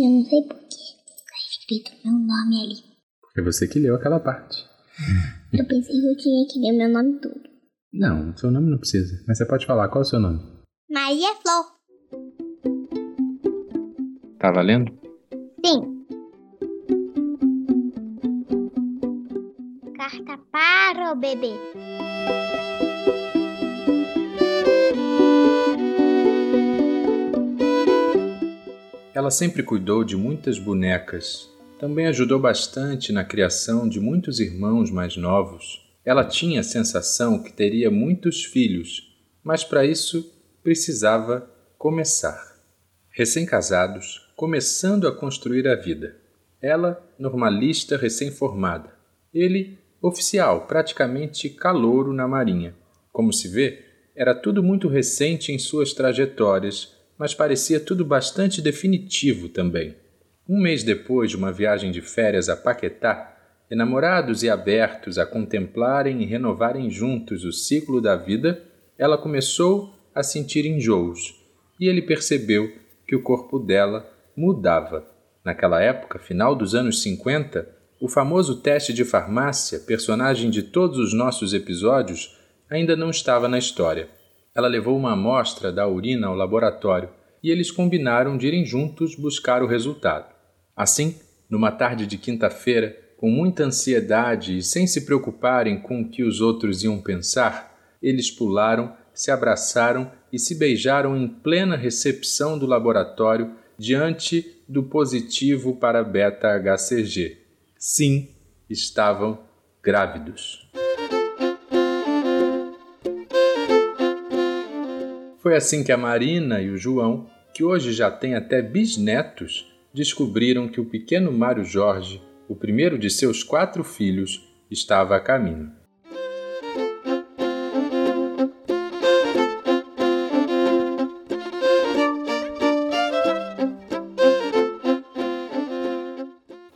Eu não sei porquê. Tá escrito meu nome ali. Foi você que leu aquela parte. Eu pensei que eu tinha que ler meu nome todo. Não, seu nome não precisa. Mas você pode falar, qual é o seu nome? Maria Flor. Tá valendo? Sim. Carta para o bebê. Ela sempre cuidou de muitas bonecas. Também ajudou bastante na criação de muitos irmãos mais novos. Ela tinha a sensação que teria muitos filhos, mas para isso precisava começar. Recém-casados, começando a construir a vida. Ela, normalista recém-formada. Ele, oficial, praticamente calouro na Marinha. Como se vê, era tudo muito recente em suas trajetórias mas parecia tudo bastante definitivo também. Um mês depois de uma viagem de férias a Paquetá, enamorados e abertos a contemplarem e renovarem juntos o ciclo da vida, ela começou a sentir enjoos e ele percebeu que o corpo dela mudava. Naquela época, final dos anos 50, o famoso teste de farmácia, personagem de todos os nossos episódios, ainda não estava na história ela levou uma amostra da urina ao laboratório e eles combinaram de irem juntos buscar o resultado. Assim, numa tarde de quinta-feira, com muita ansiedade e sem se preocuparem com o que os outros iam pensar, eles pularam, se abraçaram e se beijaram em plena recepção do laboratório diante do positivo para beta-HCG. Sim, estavam grávidos. Foi assim que a Marina e o João, que hoje já têm até bisnetos, descobriram que o pequeno Mário Jorge, o primeiro de seus quatro filhos, estava a caminho.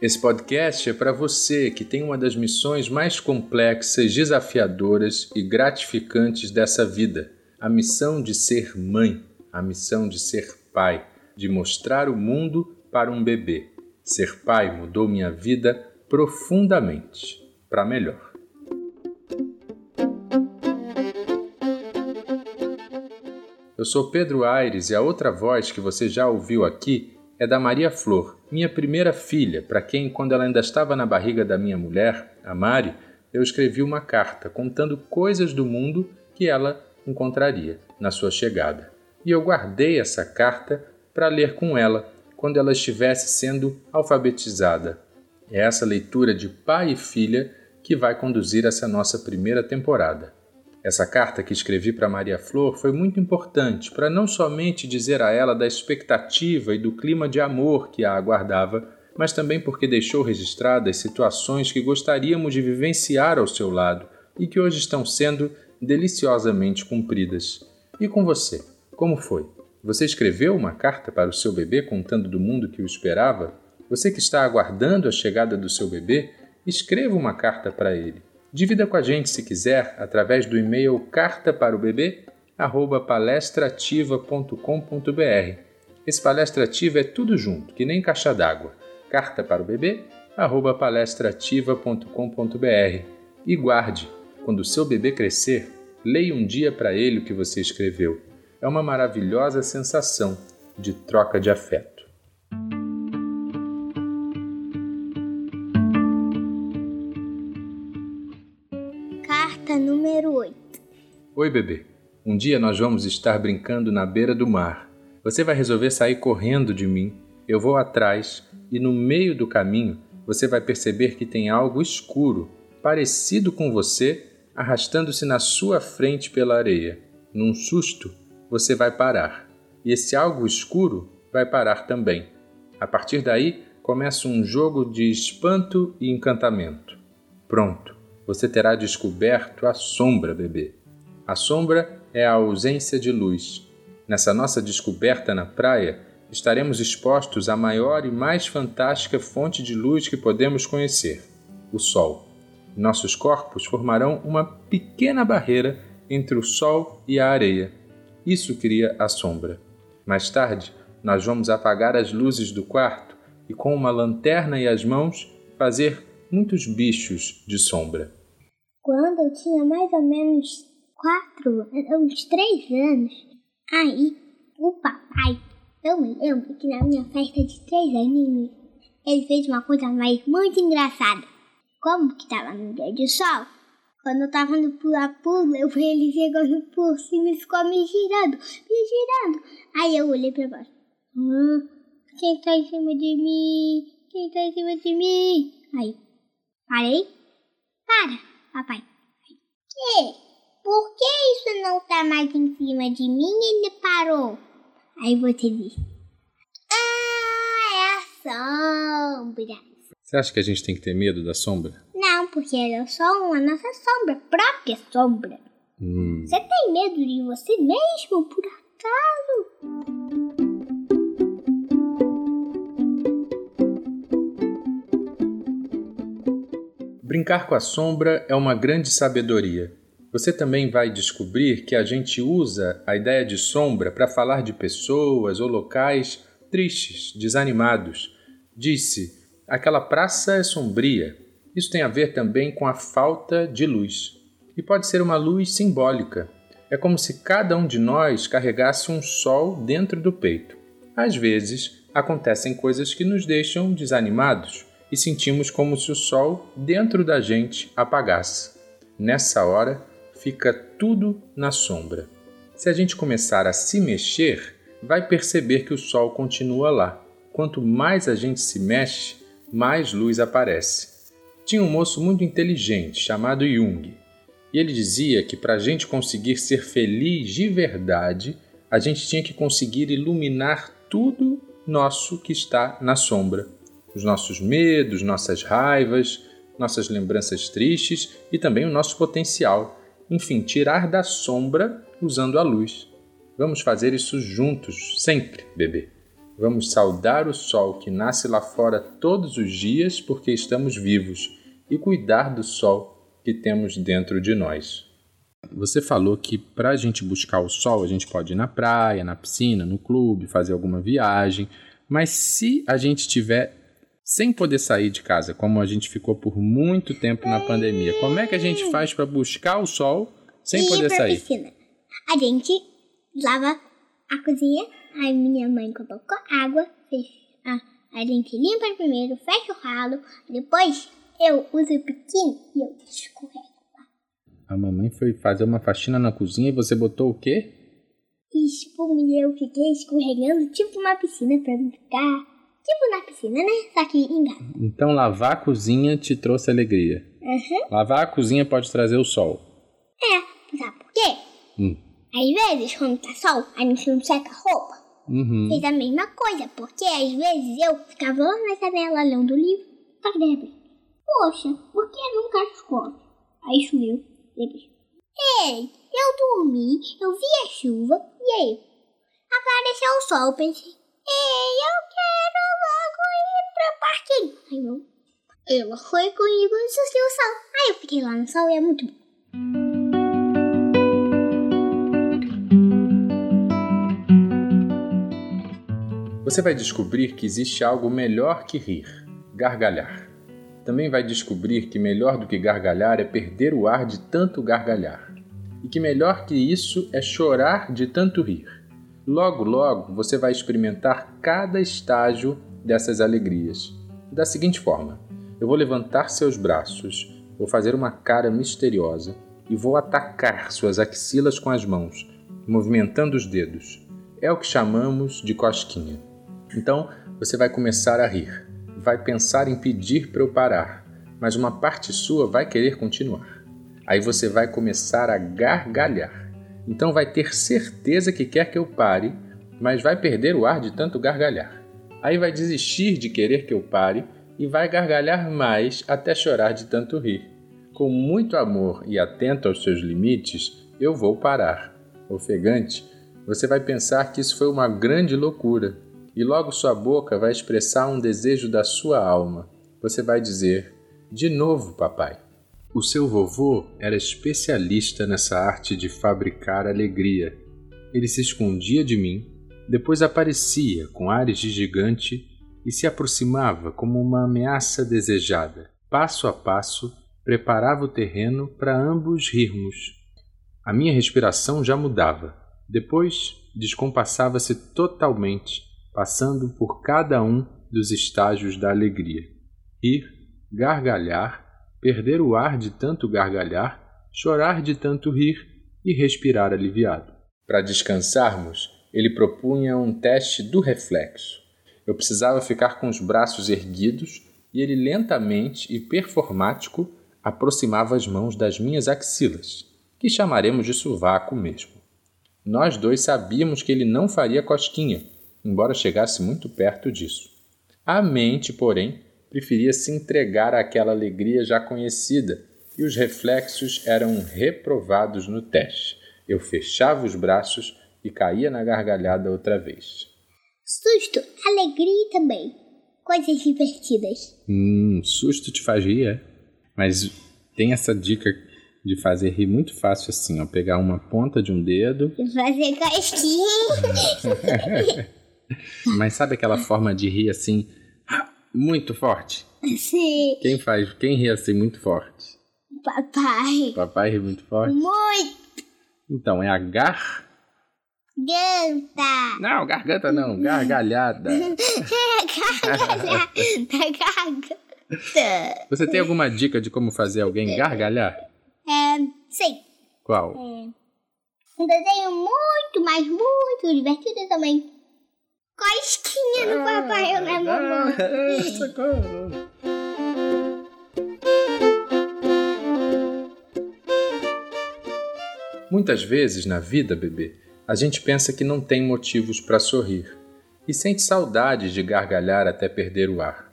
Esse podcast é para você que tem uma das missões mais complexas, desafiadoras e gratificantes dessa vida a missão de ser mãe, a missão de ser pai, de mostrar o mundo para um bebê. Ser pai mudou minha vida profundamente, para melhor. Eu sou Pedro Aires e a outra voz que você já ouviu aqui é da Maria Flor, minha primeira filha, para quem, quando ela ainda estava na barriga da minha mulher, a Mari, eu escrevi uma carta contando coisas do mundo que ela encontraria na sua chegada. E eu guardei essa carta para ler com ela quando ela estivesse sendo alfabetizada. É essa leitura de pai e filha que vai conduzir essa nossa primeira temporada. Essa carta que escrevi para Maria Flor foi muito importante para não somente dizer a ela da expectativa e do clima de amor que a aguardava, mas também porque deixou registradas situações que gostaríamos de vivenciar ao seu lado e que hoje estão sendo deliciosamente cumpridas. E com você? Como foi? Você escreveu uma carta para o seu bebê contando do mundo que o esperava? Você que está aguardando a chegada do seu bebê, escreva uma carta para ele. Divida com a gente se quiser através do e-mail carta para o bebê palestraativa.com.br. Esse palestra ativa é tudo junto, que nem caixa d'água. Carta para o bebê palestraativa.com.br. E guarde quando o seu bebê crescer, leia um dia para ele o que você escreveu. É uma maravilhosa sensação de troca de afeto. Carta número 8 Oi, bebê. Um dia nós vamos estar brincando na beira do mar. Você vai resolver sair correndo de mim. Eu vou atrás e no meio do caminho você vai perceber que tem algo escuro, parecido com você, arrastando-se na sua frente pela areia. Num susto, você vai parar. E esse algo escuro vai parar também. A partir daí, começa um jogo de espanto e encantamento. Pronto, você terá descoberto a sombra, bebê. A sombra é a ausência de luz. Nessa nossa descoberta na praia, estaremos expostos à maior e mais fantástica fonte de luz que podemos conhecer: o Sol. Nossos corpos formarão uma pequena barreira entre o sol e a areia. Isso cria a sombra. Mais tarde, nós vamos apagar as luzes do quarto e com uma lanterna e as mãos fazer muitos bichos de sombra. Quando eu tinha mais ou menos quatro, uns três anos, aí o papai, eu me lembro que na minha festa de três aninhos, ele fez uma coisa mais muito engraçada. Como que tava no dia de sol, quando eu tava no pula-pula, eu vi ele chegando por cima e ficou me girando, me girando. Aí eu olhei pra baixo. Hum, quem tá em cima de mim? Quem tá em cima de mim? Aí, parei. Para, papai. Que? Por que isso não tá mais em cima de mim ele parou? Aí você disse. Ah, é a sombra. Você acha que a gente tem que ter medo da sombra? Não, porque ela é só uma nossa sombra, própria sombra. Hum. Você tem medo de você mesmo, por acaso? Brincar com a sombra é uma grande sabedoria. Você também vai descobrir que a gente usa a ideia de sombra para falar de pessoas ou locais tristes, desanimados. Disse: aquela praça é sombria. Isso tem a ver também com a falta de luz. E pode ser uma luz simbólica. É como se cada um de nós carregasse um sol dentro do peito. Às vezes, acontecem coisas que nos deixam desanimados e sentimos como se o sol dentro da gente apagasse. Nessa hora, fica tudo na sombra. Se a gente começar a se mexer, vai perceber que o sol continua lá. Quanto mais a gente se mexe, mais luz aparece. Tinha um moço muito inteligente chamado Jung, e ele dizia que para a gente conseguir ser feliz de verdade, a gente tinha que conseguir iluminar tudo nosso que está na sombra. Os nossos medos, nossas raivas, nossas lembranças tristes e também o nosso potencial. Enfim, tirar da sombra usando a luz. Vamos fazer isso juntos, sempre, bebê. Vamos saudar o sol que nasce lá fora todos os dias porque estamos vivos e cuidar do sol que temos dentro de nós. Você falou que para a gente buscar o sol, a gente pode ir na praia, na piscina, no clube, fazer alguma viagem. Mas se a gente tiver sem poder sair de casa, como a gente ficou por muito tempo na pandemia, como é que a gente faz para buscar o sol sem e poder sair? Piscina. A gente lava a cozinha, aí minha mãe colocou água, fez, a, a gente limpa primeiro, fecha o ralo, depois eu uso o biquíni e eu escorrego. A mamãe foi fazer uma faxina na cozinha e você botou o quê? Espuma e eu fiquei escorregando tipo uma piscina pra não ficar tipo na piscina, né? Só que em. Então lavar a cozinha te trouxe alegria. Uhum. Lavar a cozinha pode trazer o sol. É, sabe por quê? Hum. Às vezes, quando tá sol, a gente não seca a roupa. Uhum. Fez a mesma coisa, porque às vezes eu ficava lá na janela lendo o livro, só que de repente, poxa, por que nunca chove? Aí choveu, depois. Ei, eu dormi, eu vi a chuva, e aí? Apareceu o sol, eu pensei, ei, eu quero logo ir pro parquinho. Aí não. Ela foi comigo e assistiu o sol. Aí eu fiquei lá no sol e é muito bom. Você vai descobrir que existe algo melhor que rir gargalhar. Também vai descobrir que melhor do que gargalhar é perder o ar de tanto gargalhar. E que melhor que isso é chorar de tanto rir. Logo, logo você vai experimentar cada estágio dessas alegrias. Da seguinte forma: eu vou levantar seus braços, vou fazer uma cara misteriosa e vou atacar suas axilas com as mãos, movimentando os dedos. É o que chamamos de cosquinha. Então você vai começar a rir, vai pensar em pedir para eu parar, mas uma parte sua vai querer continuar. Aí você vai começar a gargalhar. Então vai ter certeza que quer que eu pare, mas vai perder o ar de tanto gargalhar. Aí vai desistir de querer que eu pare e vai gargalhar mais até chorar de tanto rir. Com muito amor e atento aos seus limites, eu vou parar. Ofegante, você vai pensar que isso foi uma grande loucura e logo sua boca vai expressar um desejo da sua alma. Você vai dizer: De novo, papai. O seu vovô era especialista nessa arte de fabricar alegria. Ele se escondia de mim, depois aparecia com ares de gigante e se aproximava como uma ameaça desejada. Passo a passo, preparava o terreno para ambos rirmos. A minha respiração já mudava. Depois, descompassava-se totalmente, passando por cada um dos estágios da alegria. Rir, gargalhar, perder o ar de tanto gargalhar, chorar de tanto rir e respirar aliviado. Para descansarmos, ele propunha um teste do reflexo. Eu precisava ficar com os braços erguidos e ele lentamente e performático aproximava as mãos das minhas axilas, que chamaremos de sovaco mesmo. Nós dois sabíamos que ele não faria cosquinha, embora chegasse muito perto disso. A mente, porém, preferia se entregar àquela alegria já conhecida e os reflexos eram reprovados no teste. Eu fechava os braços e caía na gargalhada outra vez. Susto, alegria também. Coisas divertidas. Hum, susto te faz rir, é? Mas tem essa dica de fazer rir muito fácil assim, ó. Pegar uma ponta de um dedo. E fazer casquinha. Mas sabe aquela forma de rir assim, muito forte? Sim. Quem faz? Quem ri assim muito forte? Papai. Papai ri muito forte? Muito. Então, é a gar... Ganta. Não, garganta não, gargalhada. gargalhada. garganta. Você tem alguma dica de como fazer alguém gargalhar? É, sim. Qual? É, um desenho muito, mas muito divertido também. Cosquinha no papai e na mamãe. Muitas vezes na vida, bebê, a gente pensa que não tem motivos para sorrir e sente saudades de gargalhar até perder o ar.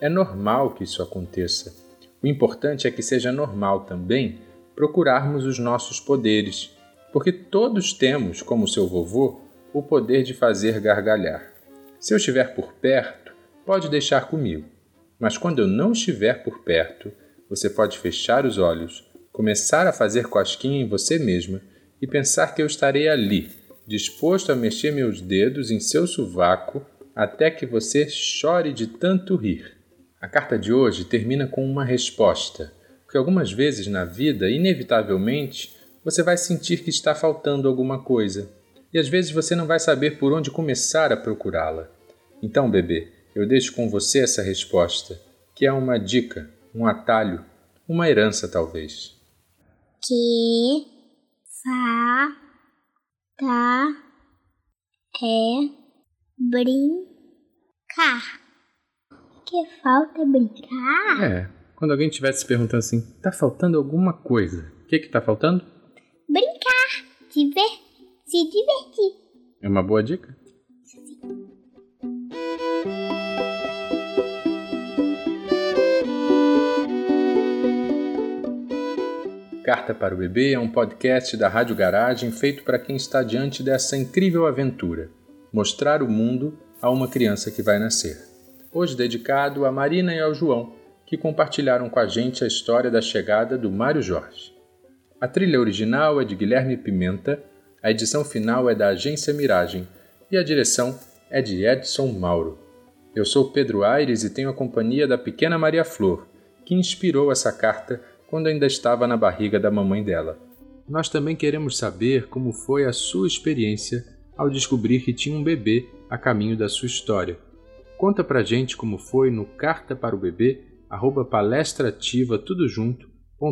É normal que isso aconteça. O importante é que seja normal também procurarmos os nossos poderes, porque todos temos, como seu vovô, o poder de fazer gargalhar. Se eu estiver por perto, pode deixar comigo, mas quando eu não estiver por perto, você pode fechar os olhos, começar a fazer cosquinha em você mesma e pensar que eu estarei ali, disposto a mexer meus dedos em seu sovaco até que você chore de tanto rir. A carta de hoje termina com uma resposta, porque algumas vezes na vida, inevitavelmente, você vai sentir que está faltando alguma coisa, e às vezes você não vai saber por onde começar a procurá-la. Então, bebê, eu deixo com você essa resposta, que é uma dica, um atalho, uma herança talvez. Que fa tá é brincar que falta brincar? É, quando alguém estivesse se perguntando assim, tá faltando alguma coisa, o que que tá faltando? Brincar, diver, se divertir. É uma boa dica? Carta para o Bebê é um podcast da Rádio Garagem feito para quem está diante dessa incrível aventura mostrar o mundo a uma criança que vai nascer hoje dedicado a Marina e ao João, que compartilharam com a gente a história da chegada do Mário Jorge. A trilha original é de Guilherme Pimenta, a edição final é da Agência Miragem e a direção é de Edson Mauro. Eu sou Pedro Aires e tenho a companhia da pequena Maria Flor, que inspirou essa carta quando ainda estava na barriga da mamãe dela. Nós também queremos saber como foi a sua experiência ao descobrir que tinha um bebê a caminho da sua história. Conta pra gente como foi no carta para o bebê arroba palestraativa tudo junto.com.br.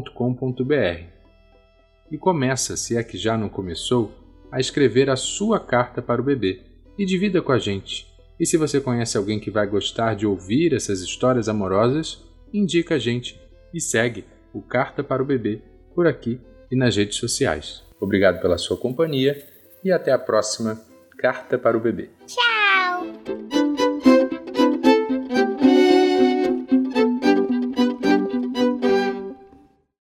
E começa, se é que já não começou, a escrever a sua carta para o bebê e divida com a gente. E se você conhece alguém que vai gostar de ouvir essas histórias amorosas, indica a gente e segue o Carta para o Bebê por aqui e nas redes sociais. Obrigado pela sua companhia e até a próxima Carta para o Bebê. Tchau!